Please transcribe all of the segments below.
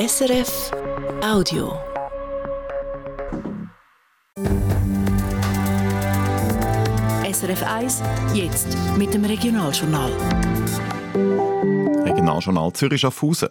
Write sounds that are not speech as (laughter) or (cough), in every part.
SRF Audio. SRF 1, jetzt mit dem Regionaljournal. Regionaljournal Zürich Schaffhausen.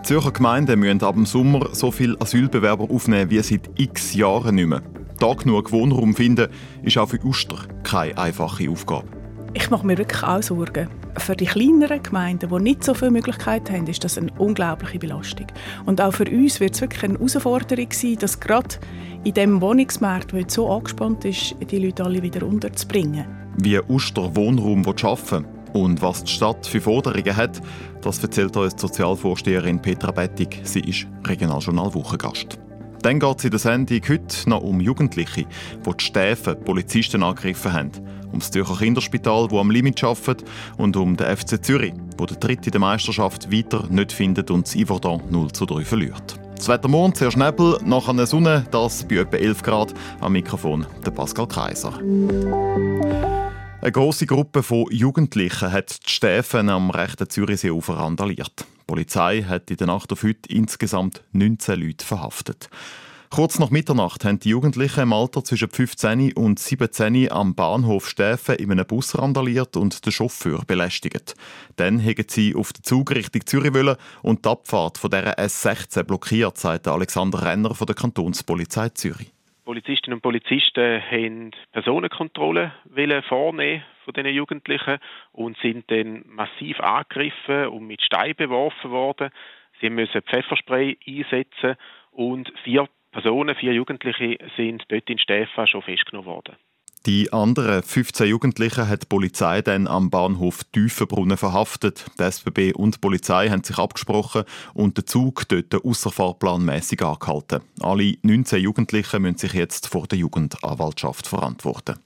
Die Zürcher Gemeinden müssen ab dem Sommer so viele Asylbewerber aufnehmen wie seit x Jahren nicht mehr. Da genug Wohnraum finden, ist auch für Uster keine einfache Aufgabe. Ich mache mir wirklich auch Sorgen. Für die kleineren Gemeinden, die nicht so viele Möglichkeiten haben, ist das eine unglaubliche Belastung. Und auch für uns wird es wirklich eine Herausforderung sein, dass gerade in dem Wohnungsmarkt, der so angespannt ist, die Leute alle wieder unterzubringen. Wie Uster Wohnraum schaffen und was die Stadt für Forderungen hat, das erzählt uns die Sozialvorsteherin Petra Bettig. Sie ist Regionaljournal Wochengast. Dann geht es in der Sendung heute noch um Jugendliche, die die Stäfe Polizisten angegriffen haben, um das Zürcher Kinderspital, das am Limit arbeitet, und um den FC Zürich, wo der Dritte der Meisterschaft weiter nicht findet und das Yverdon 0 zu 3 verliert. Das Wetter morgen zuerst Nebel, nachher eine Sonne, das bei etwa 11 Grad. Am Mikrofon der Pascal Kaiser. Eine grosse Gruppe von Jugendlichen hat die Stäfen am rechten Zürichseeufer randaliert. Die Polizei hat in der Nacht auf heute insgesamt 19 Leute verhaftet. Kurz nach Mitternacht haben die Jugendlichen im Alter zwischen 15 und 17 am Bahnhof Stäfen in einem Bus randaliert und den Chauffeur belästigt. Dann haben sie auf den Zug Richtung Zürich wollen und die Abfahrt von dieser S16 blockiert, sagt Alexander Renner von der Kantonspolizei Zürich. Polizistinnen und Polizisten haben Personenkontrolle vornehmen von diesen Jugendlichen und sind dann massiv angegriffen und mit Steinen beworfen worden. Sie müssen Pfefferspray einsetzen und vier Personen, vier Jugendliche, sind dort in Stefan schon festgenommen worden. Die anderen 15 Jugendlichen hat die Polizei dann am Bahnhof Tiefenbrunnen verhaftet. Die SBB und die Polizei haben sich abgesprochen und den Zug dort ausserfahrplanmäßig angehalten. Alle 19 Jugendlichen müssen sich jetzt vor der Jugendanwaltschaft verantworten.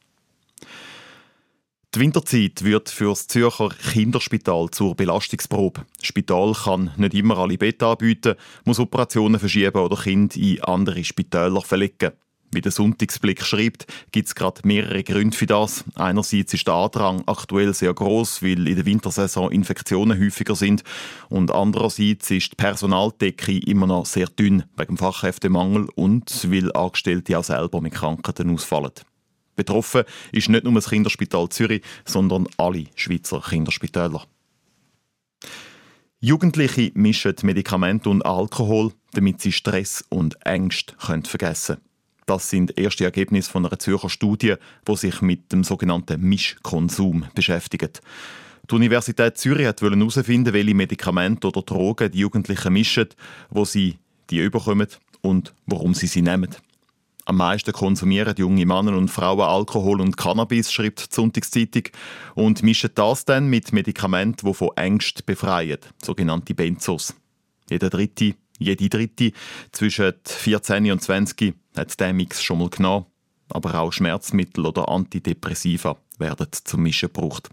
Die Winterzeit wird für das Zürcher Kinderspital zur Belastungsprobe. Das Spital kann nicht immer alle Betten anbieten, muss Operationen verschieben oder Kinder in andere Spitäler verlegen. Wie der Sonntagsblick schreibt, gibt es gerade mehrere Gründe für das. Einerseits ist der Andrang aktuell sehr groß, weil in der Wintersaison Infektionen häufiger sind. Und andererseits ist die Personaldecke immer noch sehr dünn wegen dem Fachkräftemangel und weil Angestellte auch selber mit Krankheiten ausfallen. Betroffen ist nicht nur das Kinderspital Zürich, sondern alle Schweizer Kinderspitäler. Jugendliche mischen Medikamente und Alkohol, damit sie Stress und Ängste vergessen können. Das sind erste Ergebnisse von einer Zürcher Studie, die sich mit dem sogenannten Mischkonsum beschäftigt. Die Universität Zürich wollte herausfinden, welche Medikamente oder Drogen die Jugendlichen mischen, wo sie die überkommen und warum sie sie nehmen. Am meisten konsumieren junge Männer und Frauen Alkohol und Cannabis, schreibt die Sonntagszeitung, und mischen das dann mit Medikamenten, die von Ängsten befreien, sogenannte Benzos. Jeder Dritte, jede Dritte zwischen 14 und 20 hat diesen Mix schon mal genommen. Aber auch Schmerzmittel oder Antidepressiva werden zum Mischen gebraucht.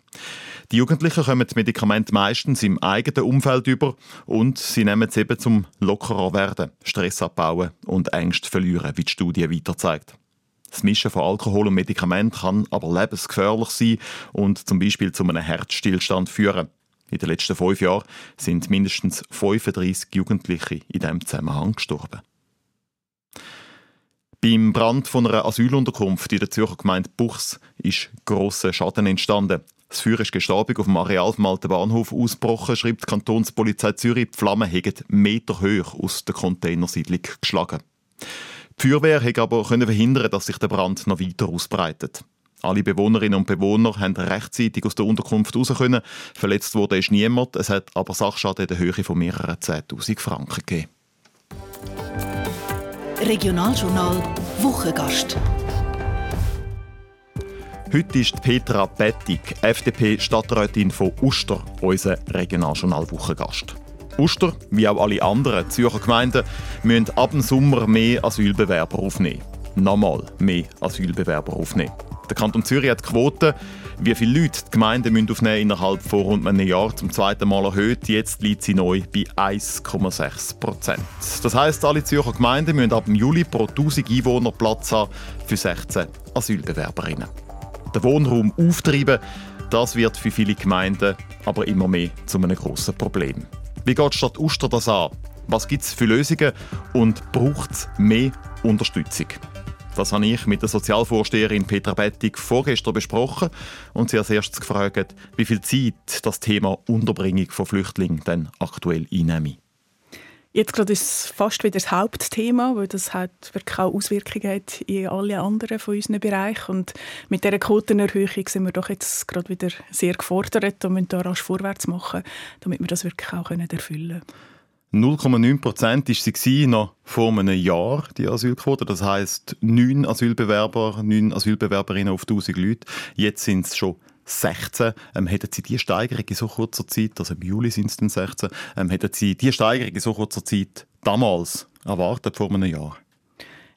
Die Jugendlichen kommen die Medikamente meistens im eigenen Umfeld über und sie nehmen es eben zum lockerer werden, Stress abbauen und Ängste verlieren, wie die Studie weiter zeigt. Das Mischen von Alkohol und Medikamenten kann aber lebensgefährlich sein und zum Beispiel zu einem Herzstillstand führen. In den letzten fünf Jahren sind mindestens 35 Jugendliche in diesem Zusammenhang gestorben. Beim Brand von einer Asylunterkunft in der Zürcher Gemeinde Buchs ist grosser Schaden entstanden. Das Feuer ist gestarbig auf dem Areal vom alten Bahnhof ausgebrochen, schreibt die Kantonspolizei Zürich. Die Flammen hätten Meter hoch aus der Containersiedlung geschlagen. Die Feuerwehr konnte aber verhindern, dass sich der Brand noch weiter ausbreitet. Alle Bewohnerinnen und Bewohner haben rechtzeitig aus der Unterkunft raus können. Verletzt wurde ist niemand. Es hat aber Sachschaden in der Höhe von mehreren 10.000 Franken gegeben. Regionaljournal Wochengast. Heute ist Petra Bettig, FDP-Stadträtin von Uster, unser Regionaljournal Wochengast. Uster, wie auch alle anderen Zürcher Gemeinden, müssen ab dem Sommer mehr Asylbewerber aufnehmen. Nochmal mehr Asylbewerber aufnehmen. Der Kanton Zürich hat Quoten, wie viele Leute die Gemeinden aufnehmen innerhalb von rund einem Jahr zum zweiten Mal erhöht. Jetzt liegt sie neu bei 1,6 Prozent. Das heisst, alle Zürcher Gemeinden müssen ab Juli pro 1000 Einwohner Platz haben für 16 Asylbewerberinnen. Den Wohnraum auftreiben, das wird für viele Gemeinden aber immer mehr zu einem grossen Problem. Wie geht die Stadt Uster das an? Was gibt es für Lösungen und braucht es mehr Unterstützung? Das habe ich mit der Sozialvorsteherin Petra Bettig vorgestern besprochen und sie als erstes gefragt, wie viel Zeit das Thema Unterbringung von Flüchtlingen denn aktuell einnehme. Jetzt gerade ist es fast wieder das Hauptthema, weil das hat wirklich auch Auswirkungen hat in alle anderen von unseren Bereichen. Und mit dieser Quotenerhöhung sind wir doch jetzt gerade wieder sehr gefordert und müssen da rasch vorwärts machen, damit wir das wirklich auch erfüllen können. 0,9 Prozent war sie noch vor einem Jahr, die Asylquote. Das heisst, neun Asylbewerber, neun Asylbewerberinnen auf 1000 Leute. Jetzt sind es schon 16. Ähm, hätten Sie die Steigerung in so kurzer Zeit, also im Juli sind es dann 16, ähm, hätten Sie die Steigerung in so kurzer Zeit damals erwartet, vor einem Jahr?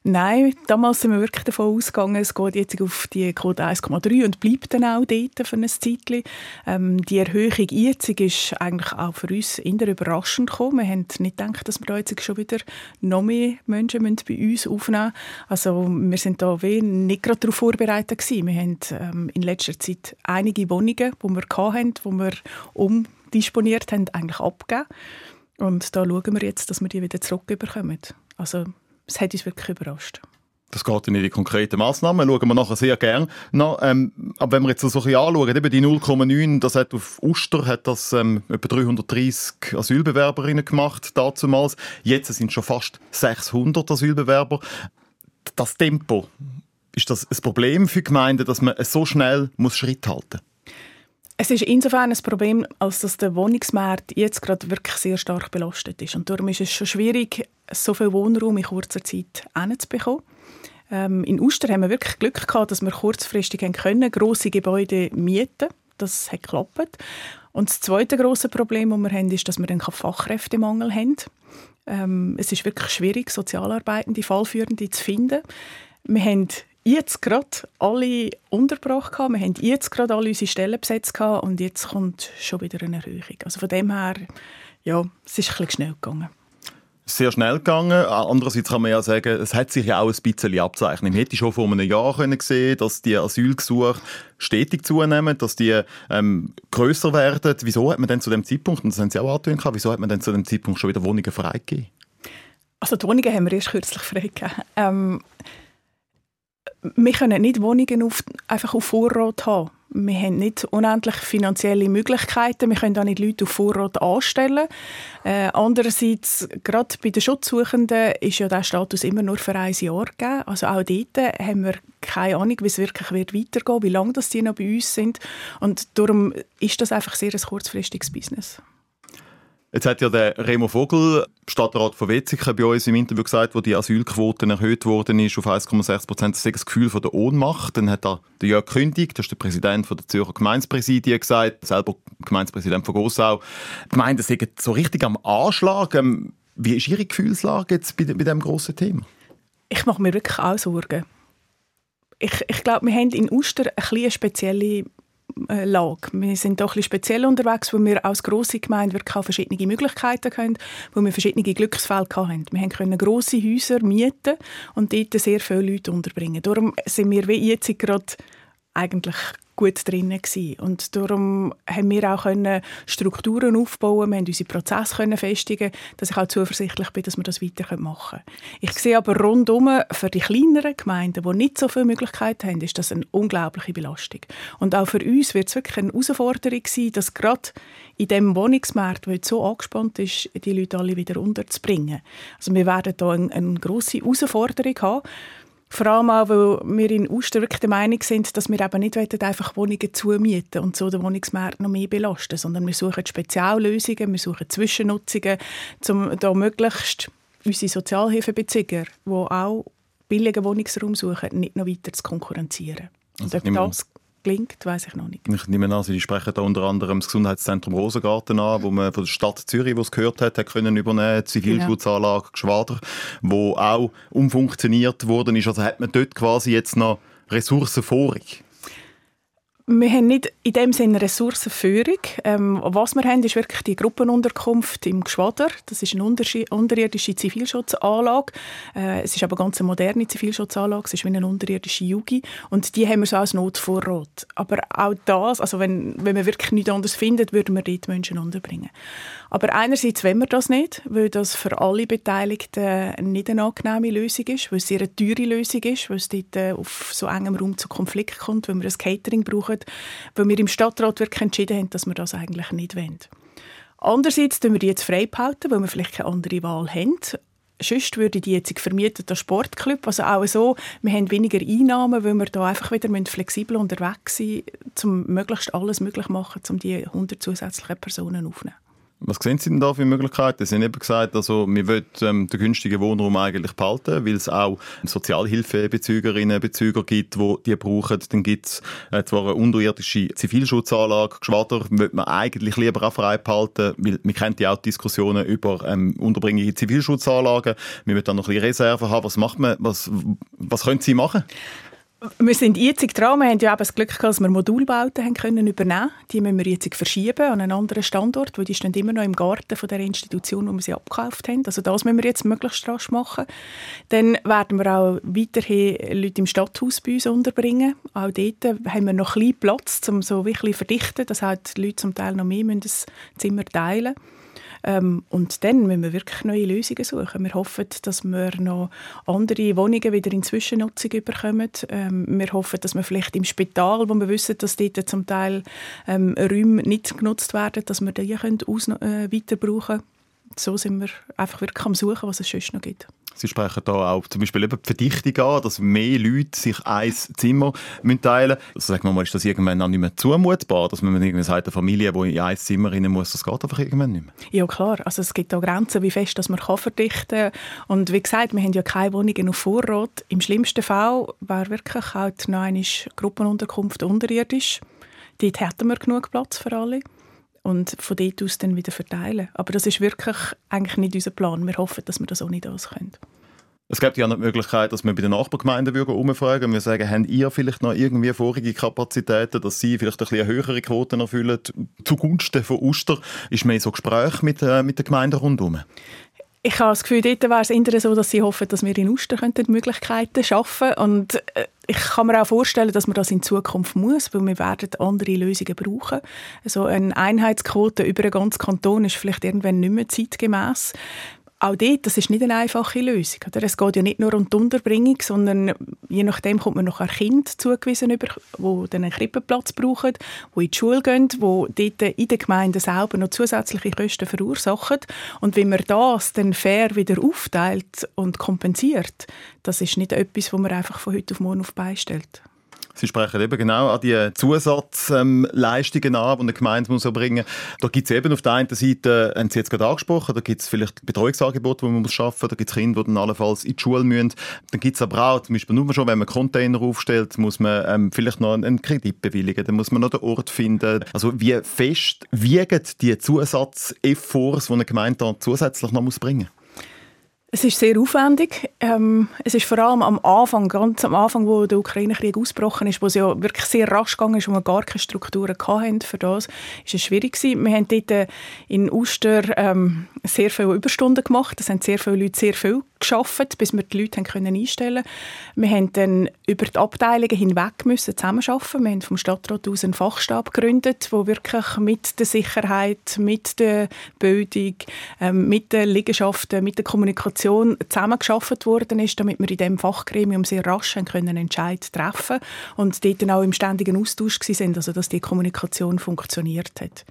Nein, damals sind wir wirklich davon ausgegangen, es geht jetzt auf die Quote 1,3 und bleibt dann auch dort für ein Zeitchen. Ähm, die Erhöhung jetzt ist eigentlich auch für uns eher überraschend gekommen. Wir haben nicht gedacht, dass wir da jetzt schon wieder noch mehr Menschen bei uns aufnehmen müssen. Also wir sind da nicht gerade darauf vorbereitet gewesen. Wir haben ähm, in letzter Zeit einige Wohnungen, die wir hatten, die wir umdisponiert haben, eigentlich abgegeben. Und da schauen wir jetzt, dass wir die wieder zurückbekommen. Also es hat uns wirklich überrascht. Das geht in die konkreten Massnahmen, schauen wir nachher sehr gerne nach. Ähm, aber wenn wir jetzt so ein bisschen anschauen, eben die 0,9, das hat auf Uster hat das ähm, etwa 330 Asylbewerberinnen gemacht damals. Jetzt sind es schon fast 600 Asylbewerber. Das Tempo, ist das ein Problem für Gemeinden, dass man so schnell muss Schritt halten muss? Es ist insofern ein Problem, als dass der Wohnungsmarkt jetzt gerade wirklich sehr stark belastet ist. Und darum ist es schon schwierig, so viel Wohnraum in kurzer Zeit hinzubekommen. Ähm, in Uster haben wir wirklich Glück gehabt, dass wir kurzfristig können, grosse Gebäude mieten Das hat geklappt. Und das zweite große Problem, das wir haben, ist, dass wir dann Fachkräftemangel haben. Ähm, es ist wirklich schwierig, Sozialarbeitende, Fallführende zu finden. Wir haben jetzt gerade alle untergebracht. Wir haben jetzt gerade alle unsere Stellen besetzt und jetzt kommt schon wieder eine Erhöhung. Also von dem her, ja, es ist ein bisschen schnell gegangen sehr schnell gegangen. Andererseits kann man ja sagen, es hat sich ja auch ein bisschen abzeichnet. Man hätte schon vor einem Jahr können sehen dass die Asylgesuche stetig zunehmen, dass die ähm, grösser werden. Wieso hat man denn zu dem Zeitpunkt, und das haben Sie auch angetönt, wieso hat man denn zu dem Zeitpunkt schon wieder Wohnungen freigegeben? Also die Wohnungen haben wir erst kürzlich freigegeben. Ähm, wir können nicht Wohnungen auf, einfach auf Vorrat haben. Wir haben nicht unendlich finanzielle Möglichkeiten. Wir können auch nicht Leute auf Vorrat anstellen. Äh, andererseits, gerade bei den Schutzsuchenden ist ja der Status immer nur für ein Jahr gegeben. Also auch dort haben wir keine Ahnung, wie es wirklich wird weitergehen wie lange das die noch bei uns sind. Und darum ist das einfach sehr ein kurzfristiges Business. Jetzt hat ja der Remo Vogel, Stadtrat von Wetzikon, bei uns im Interview gesagt, wo die Asylquote erhöht worden ist auf 1,6 Prozent, das das Gefühl von der Ohnmacht. Dann hat er der Jörg Kündig, das ist der Präsident von der Zürcher Gemeinspräsidie, gesagt, selber Gemeindepräsident von Gossau. Die Gemeinden sind so richtig am Anschlag. Ähm, wie ist Ihre Gefühlslage jetzt bei, bei diesem grossen Thema? Ich mache mir wirklich auch Sorgen. Ich, ich glaube, wir haben in Uster eine spezielle Lage. Wir sind doch ein speziell unterwegs, wo wir als grosse Gemeinde wirklich auch verschiedene Möglichkeiten haben, wo wir verschiedene Glücksfälle hatten. Wir können grosse Häuser mieten und dort sehr viele Leute unterbringen. Darum sind wir wie jetzt gerade eigentlich gut drin. Und darum haben wir auch können Strukturen aufbauen, wir haben unsere Prozesse können festigen, dass ich auch zuversichtlich bin, dass wir das weiter machen können. Ich sehe aber rundum für die kleineren Gemeinden, die nicht so viele Möglichkeiten haben, ist das eine unglaubliche Belastung. Und auch für uns wird es wirklich eine Herausforderung sein, dass gerade in dem Wohnungsmarkt, der jetzt so angespannt ist, die Leute alle wieder unterzubringen. Also wir werden da eine, eine grosse Herausforderung haben. Vor allem auch, weil wir in Uster wirklich der Meinung sind, dass wir eben nicht einfach Wohnungen zumieten und so den Wohnungsmarkt noch mehr belasten, sondern wir suchen Speziallösungen, wir suchen Zwischennutzungen, um da möglichst unsere Sozialhilfebezüger, die auch billigen Wohnungsraum suchen, nicht noch weiter zu konkurrenzieren. Also und das gelingt, weiß ich noch nicht. Ich nehme an, Sie sprechen da unter anderem das Gesundheitszentrum Rosengarten an, wo man von der Stadt Zürich, wo es gehört hat, hat können übernehmen, die Zivilschutzanlage genau. Geschwader, wo auch umfunktioniert worden ist. Also hat man dort quasi jetzt noch Ressourcen vorig? Wir haben nicht in dem Sinne Ressourcenführung. Ähm, was wir haben, ist wirklich die Gruppenunterkunft im Geschwader. Das ist eine unterirdische Zivilschutzanlage. Äh, es ist aber eine ganz moderne Zivilschutzanlage. Es ist wie eine unterirdische Yugi. Und die haben wir so als Notvorrat. Aber auch das, also wenn, wenn wir wirklich nichts anderes finden, würden wir dort Menschen unterbringen. Aber einerseits wollen wir das nicht, weil das für alle Beteiligten nicht eine angenehme Lösung ist, weil es eine teure Lösung ist, weil es dort äh, auf so engem Raum zu Konflikt kommt, wenn wir ein Catering brauchen, weil wir im Stadtrat wirklich entschieden haben, dass wir das eigentlich nicht wollen. Andererseits tun wir die jetzt frei behalten, weil wir vielleicht keine andere Wahl haben. Sonst würde die jetzt vermietet der Sportclub. Also auch so, wir haben weniger Einnahmen, weil wir da einfach wieder flexibel unterwegs sein um möglichst alles möglich machen, um die 100 zusätzlichen Personen aufzunehmen. Was sehen Sie denn da für Möglichkeiten? Sie haben eben gesagt, also, wir wollen ähm, den günstigen Wohnraum eigentlich behalten, weil es auch Sozialhilfebezügerinnen und Bezüger gibt, die die brauchen. Dann gibt es äh, zwar eine unterirdische Zivilschutzanlage, Geschwader, wird man eigentlich lieber auch frei behalten, weil man kennt ja auch Diskussionen über ähm, Unterbringung in Zivilschutzanlagen. Wir wollen dann noch ein bisschen Reserven haben. Was macht man? Was, was können Sie machen? Wir sind jetzt dran. Wir haben ja eben das Glück gehabt, dass wir Modulbauten haben können übernehmen Die müssen wir jetzt verschieben an einen anderen Standort, weil die stehen immer noch im Garten von der Institution, wo wir sie abgekauft haben. Also das müssen wir jetzt möglichst rasch machen. Dann werden wir auch weiterhin Leute im Stadthaus bei uns unterbringen. Auch dort haben wir noch ein bisschen Platz, um so ein bisschen verdichten, dass halt die Leute zum Teil noch mehr das Zimmer teilen müssen. Ähm, und dann müssen wir wirklich neue Lösungen suchen. Wir hoffen, dass wir noch andere Wohnungen wieder in Zwischennutzung bekommen. Ähm, wir hoffen, dass wir vielleicht im Spital, wo wir wissen, dass dort zum Teil ähm, Räume nicht genutzt werden, dass wir die können äh, weiter brauchen So sind wir einfach wirklich am Suchen, was es sonst noch gibt. Sie sprechen da auch zum Beispiel eben die Verdichtung an, dass mehr Leute sich ein Zimmer teilen müssen. Also sagen wir mal, ist das irgendwann auch nicht mehr zumutbar, dass man irgendwie sagt, eine Familie, die in ein Zimmer rein muss, das geht einfach irgendwann nicht mehr? Ja klar, also es gibt da Grenzen, wie fest dass man kann verdichten kann. Und wie gesagt, wir haben ja keine Wohnungen auf Vorrat. Im schlimmsten Fall wäre wirklich halt noch eine Gruppenunterkunft unterirdisch. Dort hätten wir genug Platz für alle und von dort aus dann wieder verteilen. Aber das ist wirklich eigentlich nicht unser Plan. Wir hoffen, dass wir das auch nicht alles können. Es gibt ja noch die Möglichkeit, dass wir bei den Nachbargemeinden umfragen und wir sagen, habt ihr vielleicht noch irgendwie vorige Kapazitäten, dass sie vielleicht ein bisschen höhere Quoten erfüllen zugunsten von Uster? Ist mehr so Gespräch mit, äh, mit den Gemeinden rundherum? Ich habe das Gefühl, dort wäre es eher so, dass sie hoffen, dass wir in Uster Möglichkeiten schaffen Und äh, ich kann mir auch vorstellen, dass man das in Zukunft muss, weil wir werden andere Lösungen brauchen. Also eine Einheitsquote über den ganzen Kanton ist vielleicht irgendwann nicht mehr zeitgemäß auch dort, das ist nicht eine einfache Lösung. Oder? Es geht ja nicht nur um die Unterbringung, sondern je nachdem kommt man noch ein Kind zugewiesen, über, wo dann einen Krippenplatz brauchen, wo in die Schule gehen, wo dort in der Gemeinde selber noch zusätzliche Kosten verursachen. Und wenn man das dann fair wieder aufteilt und kompensiert, das ist nicht etwas, wo man einfach von heute auf morgen auf beistellt. Sie sprechen eben genau an die Zusatzleistungen an, die eine Gemeinde muss erbringen muss. Da gibt es eben auf der einen Seite, haben Sie jetzt gerade angesprochen, da gibt es vielleicht Betreuungsangebote, die man muss schaffen muss, da gibt es Kinder, die dann allenfalls in die Schule müssen. Dann gibt es aber auch, zum Beispiel nur schon, wenn man Container aufstellt, muss man ähm, vielleicht noch einen Kredit bewilligen, dann muss man noch den Ort finden. Also wie fest wiegen die Zusatzefforts, die eine Gemeinde dann zusätzlich noch bringen muss? Es ist sehr aufwendig. Ähm, es ist vor allem am Anfang, ganz am Anfang, wo der Ukraine-Krieg ausgebrochen ist, wo es ja wirklich sehr rasch gegangen ist und wir gar keine Strukturen hatten für das, ist es schwierig gewesen. Wir haben dort äh, in Uster ähm, sehr viele Überstunden gemacht. Es haben sehr viele Leute sehr viel geschafft, bis wir die Leute haben können einstellen Wir haben dann über die Abteilungen hinweg müssen zusammenarbeiten. Wir haben vom Stadtrat aus einen Fachstab gegründet, wo wirklich mit der Sicherheit, mit der Bildung, ähm, mit den Liegenschaften, mit der Kommunikation zusammengeschafft worden ist, damit wir in diesem Fachgremium sehr rasch können Entscheid treffen und dort auch im ständigen Austausch sind, also dass die Kommunikation funktioniert hat.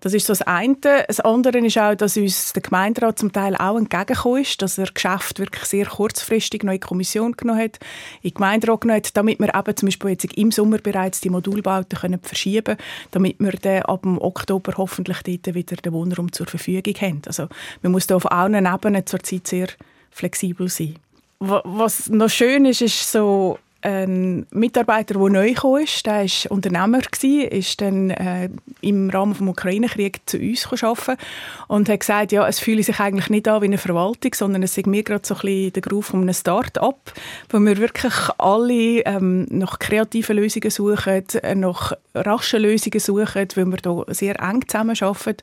Das ist so das eine. Das andere ist auch, dass uns der Gemeinderat zum Teil auch entgegengekommen ist, dass er Geschäft wirklich sehr kurzfristig noch in Kommission genommen hat, in den Gemeinderat genommen hat, damit wir eben zum Beispiel jetzt im Sommer bereits die Modulbauten können verschieben können, damit wir dann ab dem Oktober hoffentlich dort wieder den Wohnraum zur Verfügung haben. Also man muss da auf allen Ebenen zurzeit sehr flexibel sein. Was noch schön ist, ist so ein Mitarbeiter, der neu gekommen ist, der war Unternehmer, ist dann äh, im Rahmen des Ukraine-Kriegs zu uns arbeiten und hat gesagt, ja, es fühle sich eigentlich nicht an wie eine Verwaltung, sondern es ist mir gerade so ein bisschen der Groove von einem Start-up, wo wir wirklich alle ähm, nach kreativen Lösungen suchen, nach raschen Lösungen suchen, weil wir hier sehr eng zusammenarbeiten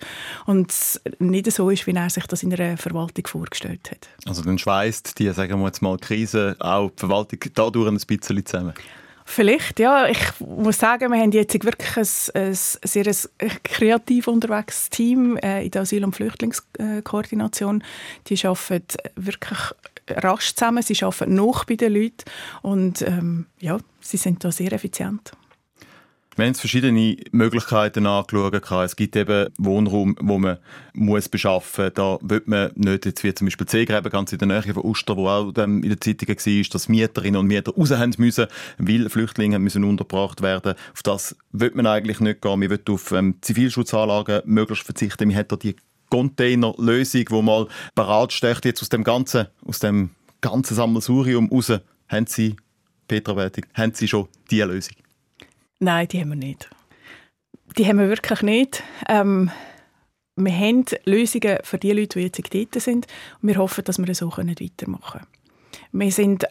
und es nicht so ist, wie er sich das in einer Verwaltung vorgestellt hat. Also dann schweißt die, sagen wir jetzt mal, Krise auch die Verwaltung dadurch ein bisschen bisschen zusammen? Vielleicht, ja. Ich muss sagen, wir haben jetzt wirklich ein, ein sehr kreativ unterwegs Team äh, in der Asyl- und Flüchtlingskoordination. Die arbeiten wirklich rasch zusammen, sie arbeiten noch bei den Leuten und ähm, ja, sie sind da sehr effizient. Wir haben verschiedene Möglichkeiten angeschaut. Es gibt eben Wohnraum, wo man muss beschaffen muss. Da wird man nicht, jetzt wie zum Beispiel Seegräben, ganz in der Nähe von Uster, wo auch in den Zeitungen war, dass Mieterinnen und Mieter raus haben müssen, weil Flüchtlinge müssen untergebracht werden. Auf das wird man eigentlich nicht gehen. Man will auf ähm, Zivilschutzanlagen möglichst verzichten. Man hat da die Containerlösung, die mal parat steht, jetzt aus dem ganzen, aus dem ganzen Sammelsurium raus. Haben Sie, Petra Wertig, haben Sie schon diese Lösung? Nein, die haben wir nicht. Die haben wir wirklich nicht. Ähm, wir haben Lösungen für die Leute, die jetzt dort sind. Und wir hoffen, dass wir so weitermachen können. Wir sind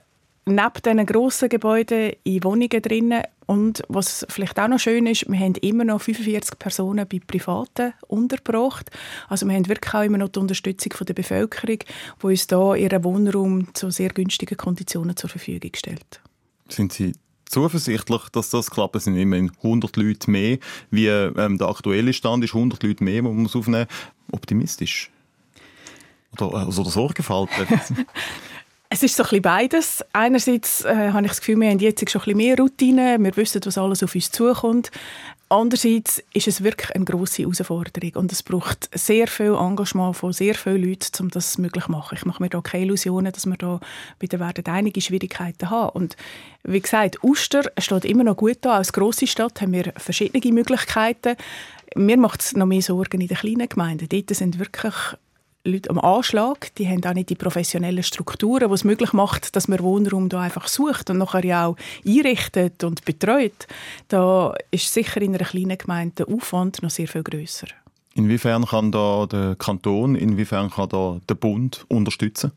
neben diesen grossen Gebäuden in Wohnungen drin. Und was vielleicht auch noch schön ist, wir haben immer noch 45 Personen bei Privaten untergebracht. Also wir haben wirklich auch immer noch die Unterstützung von der Bevölkerung, die uns da ihren Wohnraum zu sehr günstigen Konditionen zur Verfügung stellt. Sind Sie zuversichtlich, dass das klappt. Es sind immerhin 100 Leute mehr, wie ähm, der aktuelle Stand ist. 100 Leute mehr, die man aufnehmen muss. Optimistisch? Oder, äh, also, oder Sorgenfalt? (laughs) Es ist so ein bisschen beides. Einerseits äh, habe ich das Gefühl, wir haben jetzt schon ein bisschen mehr Routine, wir wissen, was alles auf uns zukommt. Andererseits ist es wirklich eine grosse Herausforderung und es braucht sehr viel Engagement von sehr vielen Leuten, um das möglich zu machen. Ich mache mir da keine Illusionen, dass wir da wieder werden einige Schwierigkeiten haben. Und wie gesagt, Uster steht immer noch gut da. Als grosse Stadt haben wir verschiedene Möglichkeiten. Mir macht es noch mehr Sorgen in den kleinen Gemeinden. Dort sind wirklich Leute am Anschlag. Die haben auch nicht die professionellen Strukturen, die es möglich macht, dass man Wohnraum da einfach sucht und nachher ja auch einrichtet und betreut. Da ist sicher in einer kleinen Gemeinde der Aufwand noch sehr viel größer. Inwiefern kann da der Kanton, inwiefern kann da der Bund unterstützen?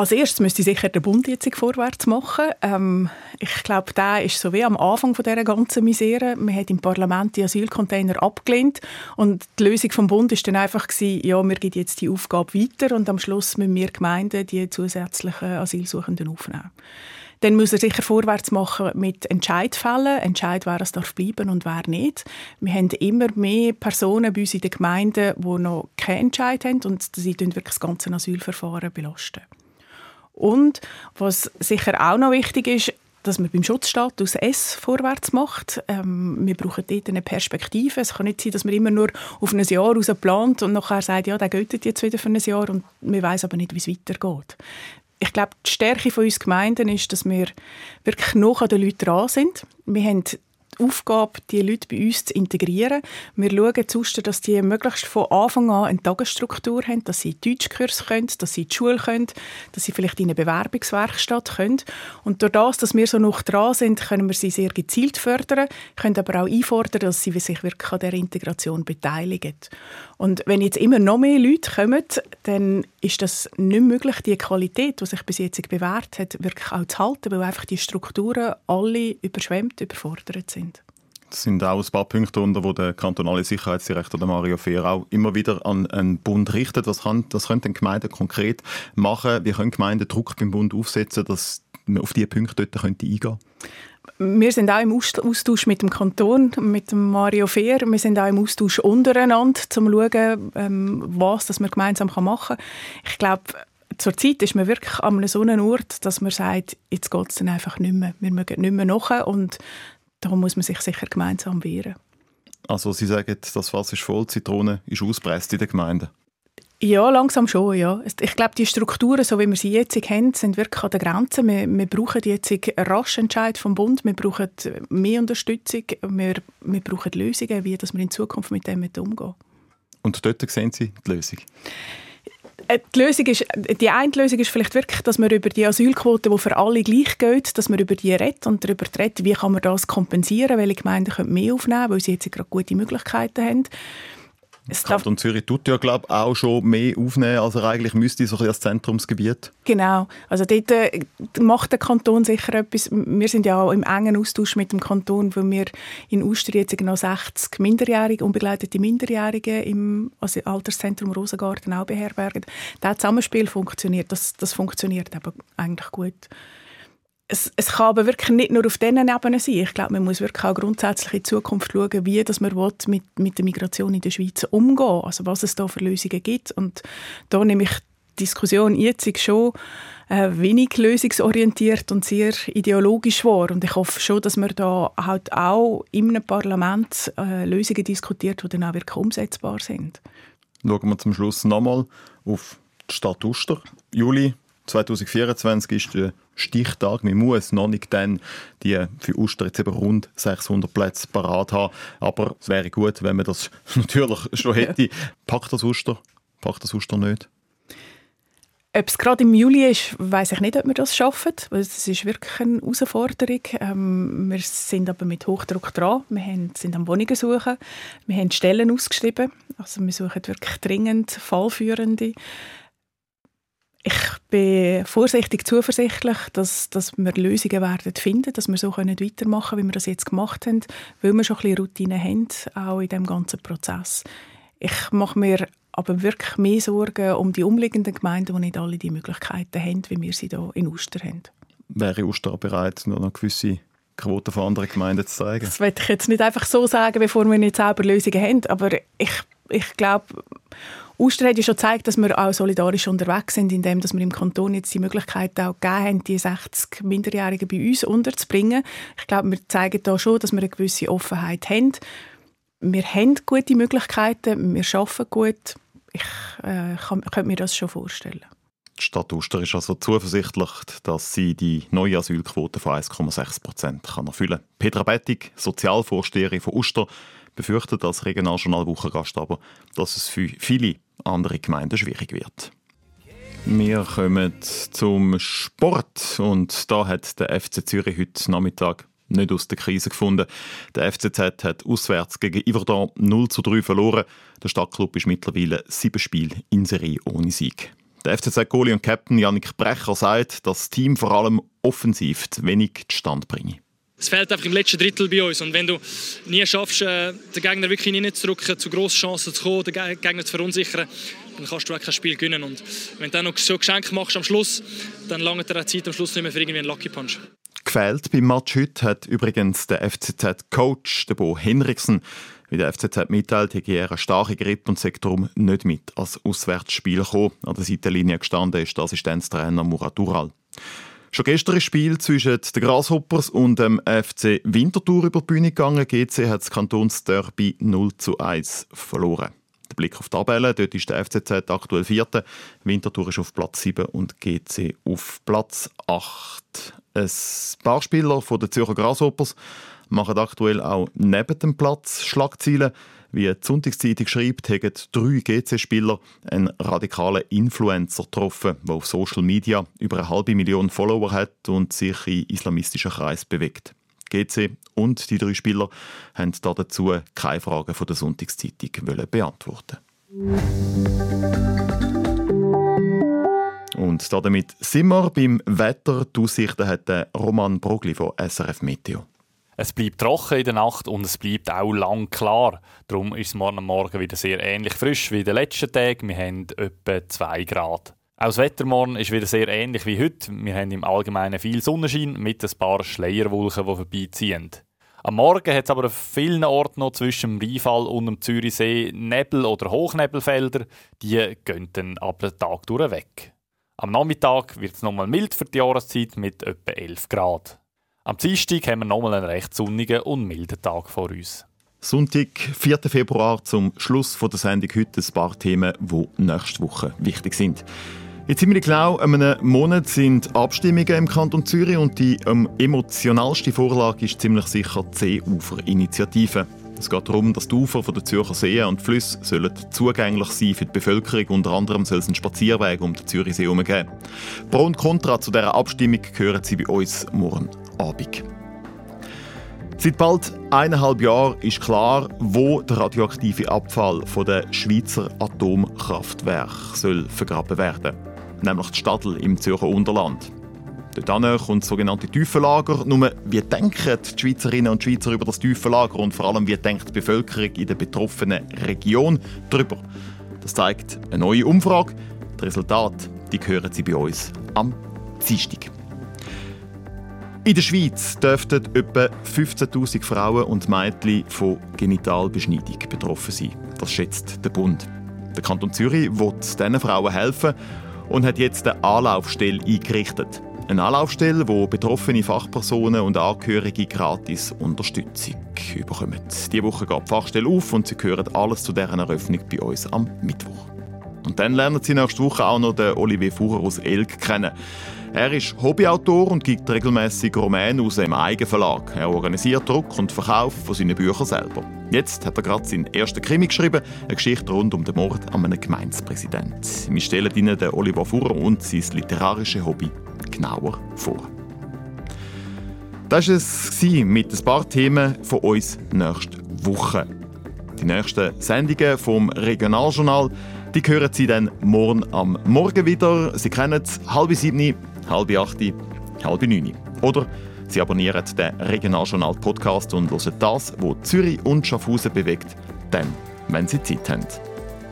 Als erstes müsste sicher der Bund jetzt vorwärts machen. Ähm, ich glaube, der ist so wie am Anfang von dieser ganzen Misere. Man hat im Parlament die Asylcontainer abgelehnt und die Lösung vom Bund ist dann einfach gewesen, ja, wir geben jetzt die Aufgabe weiter und am Schluss müssen wir Gemeinden die zusätzlichen Asylsuchenden aufnehmen. Dann muss er sicher vorwärts machen mit Entscheidfällen. Entscheid, wer es darf bleiben und wer nicht. Wir haben immer mehr Personen bei uns in den Gemeinden, die noch keinen Entscheid haben und sie wirklich das ganze Asylverfahren belasten. Und was sicher auch noch wichtig ist, dass man beim Schutzstatus S vorwärts macht. Ähm, wir brauchen dort eine Perspektive. Es kann nicht sein, dass man immer nur auf ein Jahr raus plant und nachher sagt, ja, der geht jetzt wieder für ein Jahr und wir weiß aber nicht, wie es weitergeht. Ich glaube, die Stärke von uns Gemeinden ist, dass wir wirklich noch an den Leuten dran sind. Wir haben Aufgabe, die Leute bei uns zu integrieren. Wir schauen zu, dass die möglichst von Anfang an eine Tagesstruktur haben, dass sie Deutschkurs können, dass sie in die Schule können, dass sie vielleicht in eine Bewerbungswerkstatt können. Und durch das, dass wir so noch dran sind, können wir sie sehr gezielt fördern, können aber auch einfordern, dass sie sich wirklich an der Integration beteiligen. Und wenn jetzt immer noch mehr Leute kommen, dann ist das nicht möglich, die Qualität, die sich bis jetzt bewährt hat, wirklich auch zu halten, weil einfach die Strukturen alle überschwemmt, überfordert sind. Sind auch ein paar Punkte, unter wo der kantonale Sicherheitsdirektor Mario Fehr auch immer wieder an einen Bund richtet. Was kann, das könnten Gemeinden konkret machen? Wie können Gemeinden Druck beim Bund aufsetzen, dass man auf diese Punkte dort eingehen könnte? Wir sind auch im Austausch mit dem Kanton, mit dem Mario Fehr. Wir sind auch im Austausch untereinander, um zu schauen, ähm, was das wir gemeinsam machen können. Ich glaube, zurzeit ist man wirklich an einem so einem Ort, dass man sagt, jetzt geht es dann einfach nicht mehr. Wir mögen nicht mehr nach und da muss man sich sicher gemeinsam wehren. Also Sie sagen, das Fass ist voll, Zitrone ist auspresst in den Gemeinden? Ja, langsam schon, ja. Ich glaube, die Strukturen, so wie wir sie jetzt haben, sind wirklich an der Grenze. Wir, wir brauchen jetzt rasch Entscheid vom Bund, wir brauchen mehr Unterstützung, wir, wir brauchen Lösungen, wie dass wir in Zukunft mit dem umgehen. Und dort sehen Sie die Lösung? Äh, die, Lösung ist, die eine Lösung ist vielleicht wirklich, dass man über die Asylquote, die für alle gleich geht, dass man über die redet und darüber redet, wie kann man das kompensieren, welche Gemeinden können mehr aufnehmen, weil sie jetzt gerade gute Möglichkeiten haben. Es Kanton Zürich tut ja, glaube ich, auch schon mehr aufnehmen, als er eigentlich müsste, so ein als Zentrumsgebiet. Genau. Also dort äh, macht der Kanton sicher etwas. Wir sind ja auch im engen Austausch mit dem Kanton, weil wir in Ustri jetzt genau 60 Minderjährige, unbegleitete Minderjährige im also Alterszentrum Rosengarten auch beherbergen. Das Zusammenspiel funktioniert. Das, das funktioniert aber eigentlich gut es, es kann aber wirklich nicht nur auf diesen Ebenen sein. Ich glaube, man muss wirklich auch grundsätzlich in Zukunft schauen, wie dass man mit, mit der Migration in der Schweiz umgehen Also was es da für Lösungen gibt. Und da nehme ich die Diskussion jetzt schon äh, wenig lösungsorientiert und sehr ideologisch war. Und ich hoffe schon, dass man da halt auch einem Parlament äh, Lösungen diskutiert, die dann auch wirklich umsetzbar sind. Schauen wir zum Schluss nochmal auf die Stadt Uster. Juli 2024 ist der Stichtag. Man muss noch nicht dann die für Uster jetzt eben rund 600 Plätze parat haben. Aber es wäre gut, wenn man das (laughs) natürlich schon hätte. Packt das Uster? Packt das Uster nicht? Ob es gerade im Juli ist, weiß ich nicht, ob wir das schaffen. Es ist wirklich eine Herausforderung. Ähm, wir sind aber mit Hochdruck dran. Wir haben, sind am Wohnungen suchen. Wir haben Stellen ausgeschrieben. Also wir suchen wirklich dringend Fallführende ich bin vorsichtig zuversichtlich, dass, dass wir Lösungen werden finden, dass wir so können weitermachen können, wie wir das jetzt gemacht haben, weil wir schon ein bisschen Routine haben, auch in diesem ganzen Prozess. Ich mache mir aber wirklich mehr Sorgen um die umliegenden Gemeinden, die nicht alle die Möglichkeiten haben, wie wir sie hier in Uster haben. Wäre Uster bereit, noch gewisse Quoten von anderen Gemeinden zu zeigen? Das will ich jetzt nicht einfach so sagen, bevor wir nicht selber Lösungen haben, aber ich, ich glaube, Uster hat ja schon gezeigt, dass wir auch solidarisch unterwegs sind, indem wir im Kanton jetzt die Möglichkeit auch gegeben haben, die 60 Minderjährigen bei uns unterzubringen. Ich glaube, wir zeigen da schon, dass wir eine gewisse Offenheit haben. Wir haben gute Möglichkeiten, wir arbeiten gut. Ich äh, kann, könnte mir das schon vorstellen. Die Stadt Uster ist also zuversichtlich, dass sie die neue Asylquote von 1,6 Prozent erfüllen kann. Petra Bettig, Sozialvorsteherin von Uster, befürchtet als Regionaljournal Wochengast aber, dass es für viele andere Gemeinden schwierig wird. Wir kommen zum Sport und da hat der FC Zürich heute Nachmittag nicht aus der Krise gefunden. Der FCZ hat auswärts gegen Iverdon 0 zu 3 verloren. Der Stadtklub ist mittlerweile sieben Spiele in Serie ohne Sieg. Der FCZ-Goalie und Captain Yannick Brecher sagt, dass das Team vor allem offensiv zu wenig zustande bringe es fehlt einfach im letzten Drittel bei uns. Und wenn du nie schaffst, äh, den Gegner wirklich reinzudrücken, zu grossen Chancen zu kommen, den Gegner zu verunsichern, dann kannst du auch kein Spiel gewinnen. Und wenn du dann noch so Geschenk machst am Schluss, dann lange dir Zeit am Schluss nicht mehr für irgendwie einen Lucky Punch. Gefällt beim Match heute hat übrigens der FCZ-Coach, der Bo Henriksen, wie der FCZ mitteilt, hat er eine starke Grippe und sagt darum nicht mit als Auswärtsspiel gekommen. An der Seitenlinie gestanden ist der Assistenztrainer Murat Ural. Schon gestern ein Spiel zwischen den Grasshoppers und dem FC Winterthur über die Bühne gegangen. GC hat das Kantonsderby 0 zu 1 verloren. Der Blick auf die Tabelle, dort ist der FCZ aktuell Vierter, Winterthur ist auf Platz 7 und GC auf Platz 8. Ein paar Spieler der Zürcher Grasshoppers machen aktuell auch neben dem Platz Schlagzeilen. Wie die Sonntagszeitung schreibt, haben drei GC-Spieler einen radikalen Influencer getroffen, der auf Social Media über eine halbe Million Follower hat und sich in islamistischen Kreisen bewegt. GC und die drei Spieler haben dazu keine Fragen von der Sonntagszeitung beantworten. Und damit sind wir beim Wetter. Die Aussichten hat Roman Brogli von SRF Meteo. Es bleibt trocken in der Nacht und es bleibt auch lang klar. Darum ist es morgen Morgen wieder sehr ähnlich frisch wie den letzten Tagen. Wir haben etwa 2 Grad. Auch das Wetter morgen ist wieder sehr ähnlich wie heute. Wir haben im Allgemeinen viel Sonnenschein mit ein paar Schleierwolken, die vorbeiziehen. Am Morgen hat es aber an vielen Orten noch zwischen dem Rheinfall und dem Zürichsee Nebel- oder Hochnebelfelder. Die gehen dann ab dem Tag durch weg. Am Nachmittag wird es nochmal mild für die Jahreszeit mit etwa 11 Grad. Am Dienstag haben wir nochmal einen recht sonnigen und milden Tag vor uns. Sonntag, 4. Februar, zum Schluss der Sendung heute ein paar Themen, die nächste Woche wichtig sind. In ziemlich genau einem Monat sind Abstimmungen im Kanton Zürich und die am emotionalste Vorlage ist ziemlich sicher die Seeufer-Initiative. Es geht darum, dass die Ufer der Zürcher Seen und Flüsse sollen zugänglich sein für die Bevölkerung. Unter anderem soll es einen Spazierweg um den Zürichsee herum geben. Pro und Contra zu dieser Abstimmung hören Sie bei uns morgen Abend. Seit bald eineinhalb Jahren ist klar, wo der radioaktive Abfall von den Schweizer Atomkraftwerken soll vergraben werden. Nämlich die Stadel im Zürcher Unterland. Dort kommt das sogenannte Tiefenlager. Nur, wie denken die Schweizerinnen und Schweizer über das Tiefenlager und vor allem, wie denkt die Bevölkerung in der betroffenen Region darüber? Das zeigt eine neue Umfrage. Die Resultate die hören Sie bei uns am Dienstag. In der Schweiz dürften etwa 15.000 Frauen und Mädchen von Genitalbeschneidung betroffen sein. Das schätzt der Bund. Der Kanton Zürich will diesen Frauen helfen und hat jetzt eine Anlaufstelle eingerichtet. Eine Anlaufstelle, wo betroffene Fachpersonen und Angehörige gratis Unterstützung bekommen. Diese Woche geht die Fachstelle auf und Sie hören alles zu deren Eröffnung bei uns am Mittwoch. Und dann lernen Sie nächste Woche auch noch den Olivier Fuhrer aus Elk kennen. Er ist Hobbyautor und gibt regelmäßig Romane aus einem Eigenverlag. Er organisiert Druck und Verkauf von seinen Büchern selber. Jetzt hat er gerade seinen ersten Krimi geschrieben, eine Geschichte rund um den Mord an einem Gemeindepräsidenten. Wir stellen Ihnen den Oliver Fuhrer und sein literarisches Hobby genauer vor. Das war es mit ein paar Themen von uns nächste Woche. Die nächsten Sendungen vom Regionaljournal die hören Sie dann morgen am Morgen wieder. Sie kennen es, halb sieben, halb acht, halb neun. Oder Sie abonnieren den Regionaljournal-Podcast und hören das, was Zürich und Schaffhausen bewegt, dann, wenn Sie Zeit haben.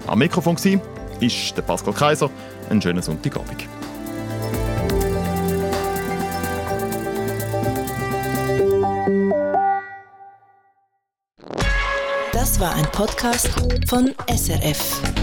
Am Mikrofon war ist der Pascal Kaiser. Einen schönen Sonntagabend. Das war ein Podcast von SRF.